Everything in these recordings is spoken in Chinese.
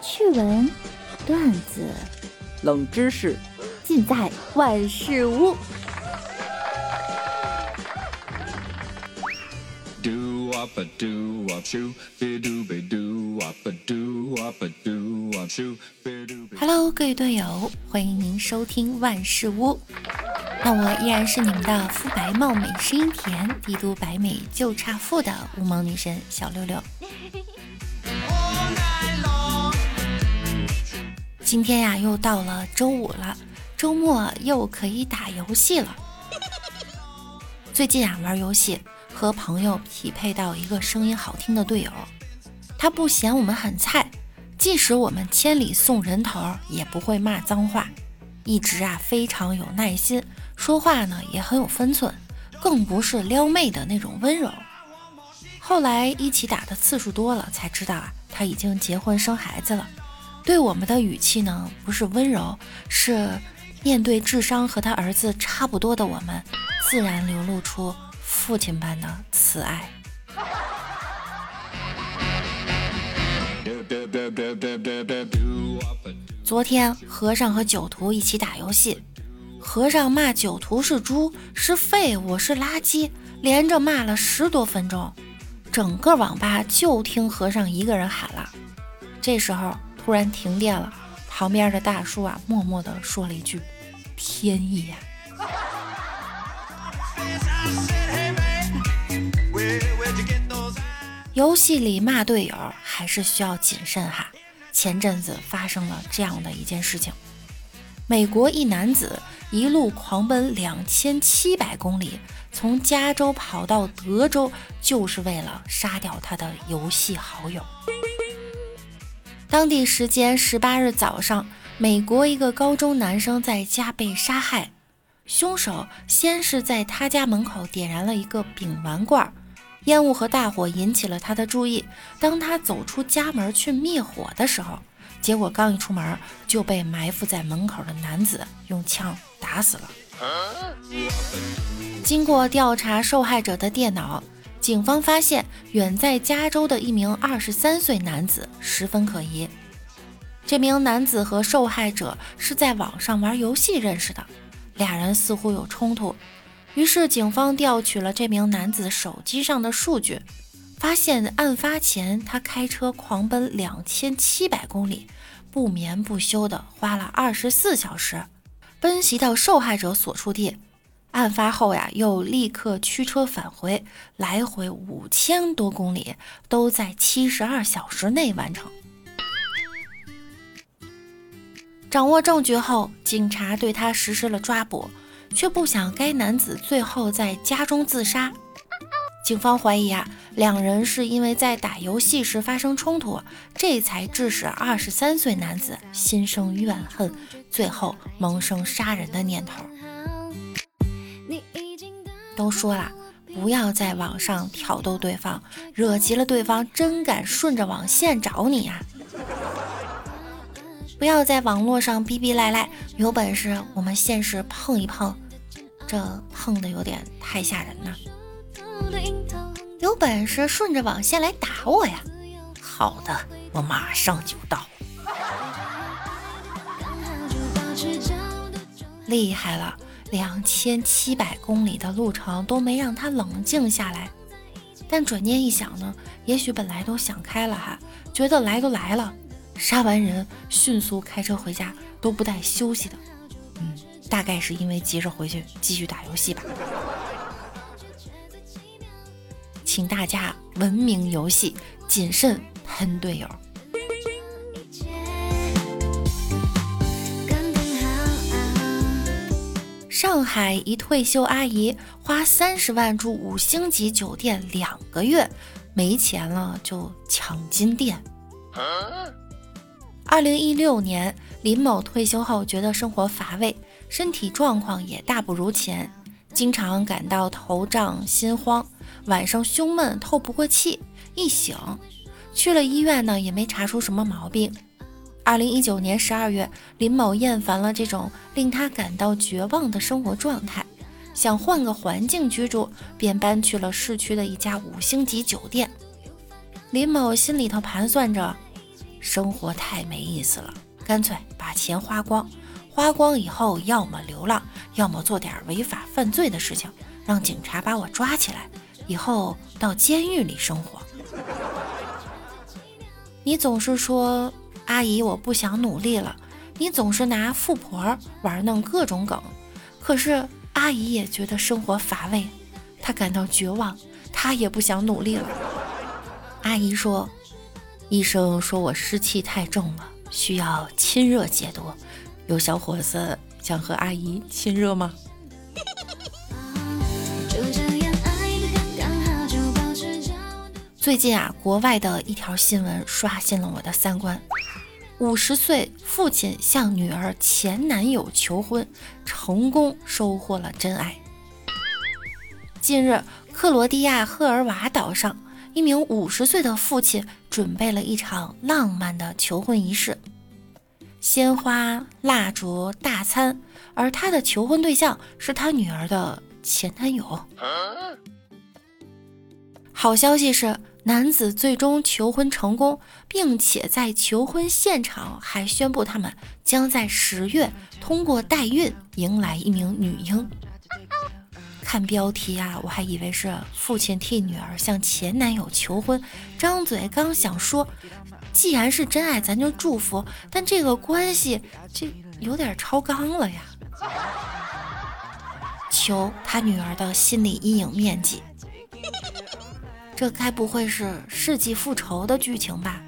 趣闻、段子、冷知识，尽在万事屋。Hello，各位队友，欢迎您收听万事屋。那我依然是你们的肤白貌美、声音甜、帝都白美就差富的无毛女神小六六。今天呀，又到了周五了，周末又可以打游戏了。最近啊，玩游戏和朋友匹配到一个声音好听的队友，他不嫌我们很菜，即使我们千里送人头，也不会骂脏话，一直啊非常有耐心，说话呢也很有分寸，更不是撩妹的那种温柔。后来一起打的次数多了，才知道啊，他已经结婚生孩子了。对我们的语气呢，不是温柔，是面对智商和他儿子差不多的我们，自然流露出父亲般的慈爱。昨天和尚和酒徒一起打游戏，和尚骂酒徒是猪，是废物，是垃圾，连着骂了十多分钟，整个网吧就听和尚一个人喊了。这时候。突然停电了，旁边的大叔啊，默默地说了一句：“天意呀。” 游戏里骂队友还是需要谨慎哈。前阵子发生了这样的一件事情：美国一男子一路狂奔两千七百公里，从加州跑到德州，就是为了杀掉他的游戏好友。当地时间十八日早上，美国一个高中男生在家被杀害。凶手先是在他家门口点燃了一个丙烷罐，烟雾和大火引起了他的注意。当他走出家门去灭火的时候，结果刚一出门就被埋伏在门口的男子用枪打死了。经过调查受害者的电脑。警方发现，远在加州的一名二十三岁男子十分可疑。这名男子和受害者是在网上玩游戏认识的，俩人似乎有冲突。于是，警方调取了这名男子手机上的数据，发现案发前他开车狂奔两千七百公里，不眠不休的花了二十四小时，奔袭到受害者所处地。案发后呀，又立刻驱车返回，来回五千多公里，都在七十二小时内完成。掌握证据后，警察对他实施了抓捕，却不想该男子最后在家中自杀。警方怀疑啊，两人是因为在打游戏时发生冲突，这才致使二十三岁男子心生怨恨，最后萌生杀人的念头。都说了，不要在网上挑逗对方，惹急了对方，真敢顺着网线找你呀！不要在网络上逼逼赖赖，有本事我们现实碰一碰，这碰的有点太吓人了。有本事顺着网线来打我呀！好的，我马上就到。厉害了！两千七百公里的路程都没让他冷静下来，但转念一想呢，也许本来都想开了哈，觉得来都来了，杀完人迅速开车回家都不带休息的，嗯，大概是因为急着回去继续打游戏吧。请大家文明游戏，谨慎喷队友。上海一退休阿姨花三十万住五星级酒店两个月，没钱了就抢金店。二零一六年，林某退休后觉得生活乏味，身体状况也大不如前，经常感到头胀心慌，晚上胸闷透不过气，一醒去了医院呢，也没查出什么毛病。二零一九年十二月，林某厌烦了这种令他感到绝望的生活状态，想换个环境居住，便搬去了市区的一家五星级酒店。林某心里头盘算着，生活太没意思了，干脆把钱花光，花光以后要么流浪，要么做点违法犯罪的事情，让警察把我抓起来，以后到监狱里生活。你总是说阿姨我不想努力了，你总是拿富婆玩弄各种梗，可是阿姨也觉得生活乏味，她感到绝望，她也不想努力了。阿姨说。医生说我湿气太重了，需要亲热解毒。有小伙子想和阿姨亲热吗？最近啊，国外的一条新闻刷新了我的三观：五十岁父亲向女儿前男友求婚，成功收获了真爱。近日，克罗地亚赫尔瓦岛上。一名五十岁的父亲准备了一场浪漫的求婚仪式，鲜花、蜡烛、大餐，而他的求婚对象是他女儿的前男友。好消息是，男子最终求婚成功，并且在求婚现场还宣布他们将在十月通过代孕迎来一名女婴。看标题啊，我还以为是父亲替女儿向前男友求婚，张嘴刚想说，既然是真爱，咱就祝福。但这个关系这有点超纲了呀！求他女儿的心理阴影面积，这该不会是世纪复仇的剧情吧？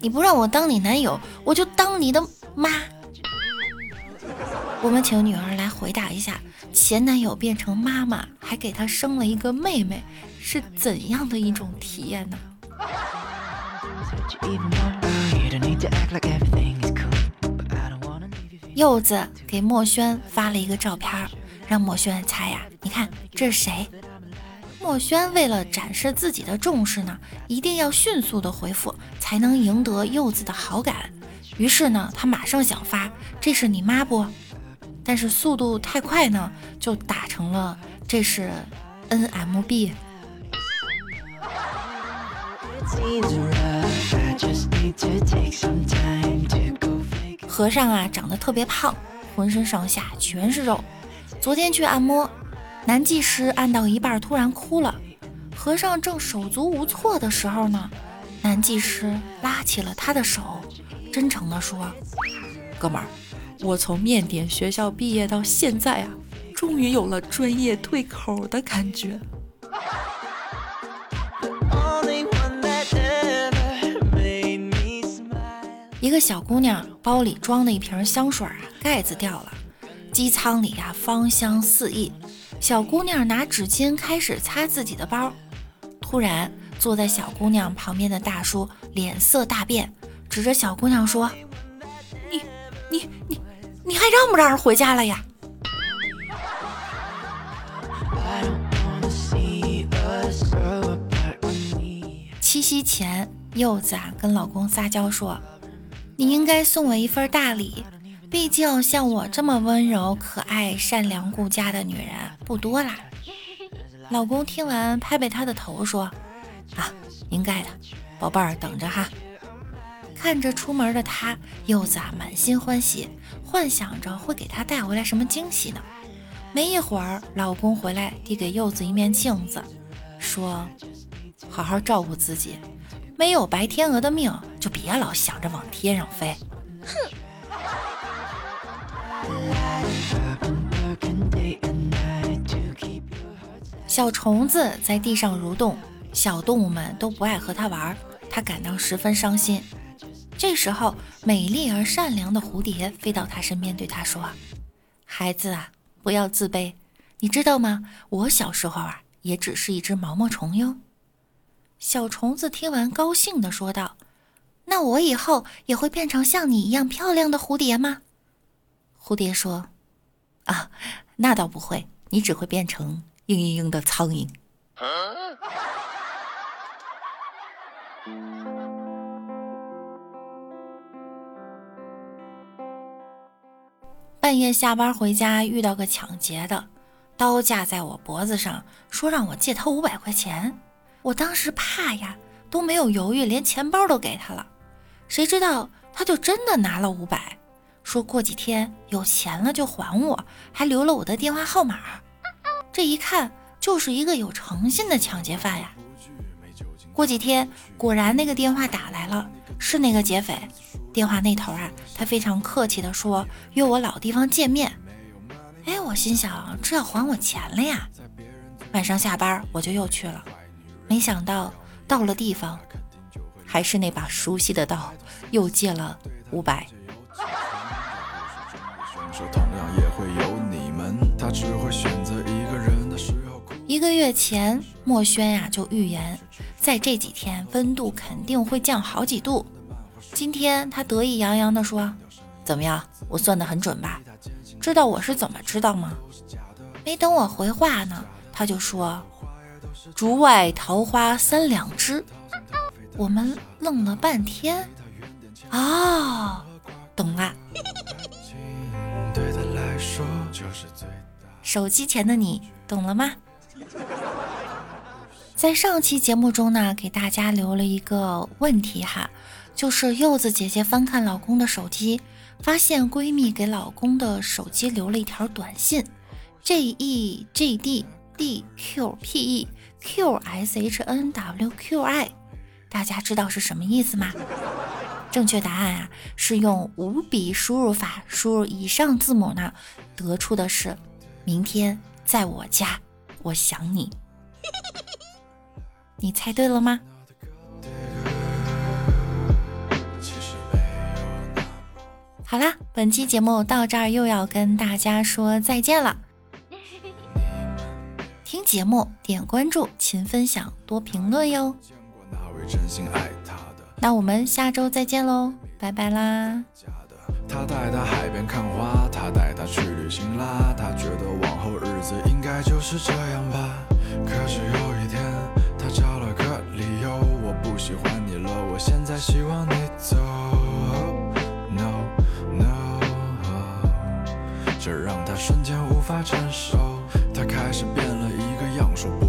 你不让我当你男友，我就当你的妈。我们请女儿来回答一下。前男友变成妈妈，还给他生了一个妹妹，是怎样的一种体验呢？柚子给墨轩发了一个照片，让墨轩猜呀。你看这是谁？墨轩为了展示自己的重视呢，一定要迅速的回复，才能赢得柚子的好感。于是呢，他马上想发：“这是你妈不？”但是速度太快呢，就打成了这是 NMB。和尚啊，长得特别胖，浑身上下全是肉。昨天去按摩，男技师按到一半突然哭了。和尚正手足无措的时候呢，男技师拉起了他的手，真诚地说：“哥们儿。”我从面点学校毕业到现在啊，终于有了专业对口的感觉。一个小姑娘包里装的一瓶香水啊，盖子掉了，机舱里呀芳香四溢。小姑娘拿纸巾开始擦自己的包，突然坐在小姑娘旁边的大叔脸色大变，指着小姑娘说：“你，你，你。”你还让不让人回家了呀？七夕前，柚子啊跟老公撒娇说：“你应该送我一份大礼，毕竟像我这么温柔、可爱、善良、顾家的女人不多啦。”老公听完，拍拍她的头说：“啊，应该的，宝贝儿，等着哈。”看着出门的他，柚子啊满心欢喜，幻想着会给他带回来什么惊喜呢。没一会儿，老公回来，递给柚子一面镜子，说：“好好照顾自己，没有白天鹅的命，就别老想着往天上飞。”哼。小虫子在地上蠕动，小动物们都不爱和它玩，它感到十分伤心。这时候，美丽而善良的蝴蝶飞到他身边，对他说：“孩子啊，不要自卑，你知道吗？我小时候啊，也只是一只毛毛虫哟。”小虫子听完，高兴地说道：“那我以后也会变成像你一样漂亮的蝴蝶吗？”蝴蝶说：“啊，那倒不会，你只会变成嘤嘤嘤的苍蝇。”半夜下班回家，遇到个抢劫的，刀架在我脖子上，说让我借他五百块钱。我当时怕呀，都没有犹豫，连钱包都给他了。谁知道他就真的拿了五百，说过几天有钱了就还我，还留了我的电话号码。这一看就是一个有诚信的抢劫犯呀。过几天果然那个电话打来了，是那个劫匪。电话那头啊，他非常客气的说约我老地方见面。哎，我心想这要还我钱了呀。晚上下班我就又去了，没想到到了地方，还是那把熟悉的刀，又借了五百。一个月前，墨轩呀就预言，在这几天温度肯定会降好几度。今天他得意洋洋地说：“怎么样，我算得很准吧？知道我是怎么知道吗？”没等我回话呢，他就说：“竹外桃花三两枝。”我们愣了半天，哦，懂了。手机前的你懂了吗？在上期节目中呢，给大家留了一个问题哈，就是柚子姐姐翻看老公的手机，发现闺蜜给老公的手机留了一条短信，J E G D D Q P E Q S H N W Q I，大家知道是什么意思吗？正确答案啊，是用五笔输入法输入以上字母呢，得出的是明天在我家，我想你。你猜对了吗？好啦，本期节目到这儿又要跟大家说再见了。听节目点关注，勤分享，多评论哟。那我们下周再见喽，拜拜啦。他带她海边看花，他带她去旅行啦。他觉得往后日子应该就是这样吧。可是有一天，他找了个理由，我不喜欢你了，我现在希望你走。No No，这让他瞬间无法承受，他开始变了一个样，说不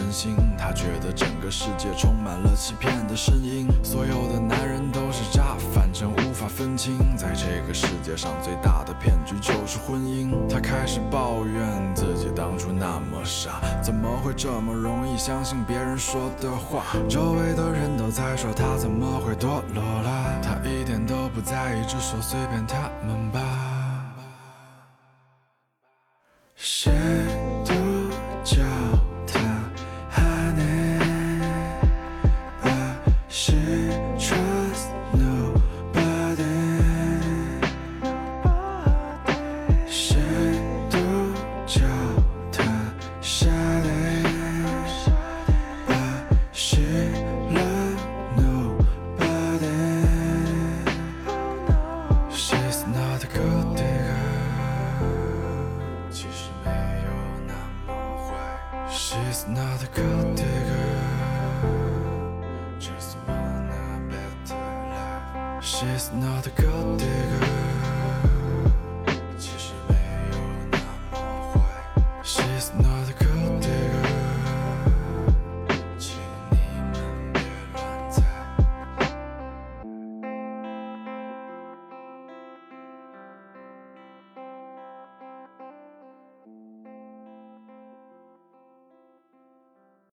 真心。他觉得整个世界充满了欺骗的声音，所有的男人都是渣，反正无法分清。在这个世界上最大的骗局就是婚姻。他开始抱怨自己当初那么傻，怎么会这么容易相信别人说的话？周围的人都在说他怎么会堕落了，他一点都不在意，只说随便他们吧。She's not a good digger.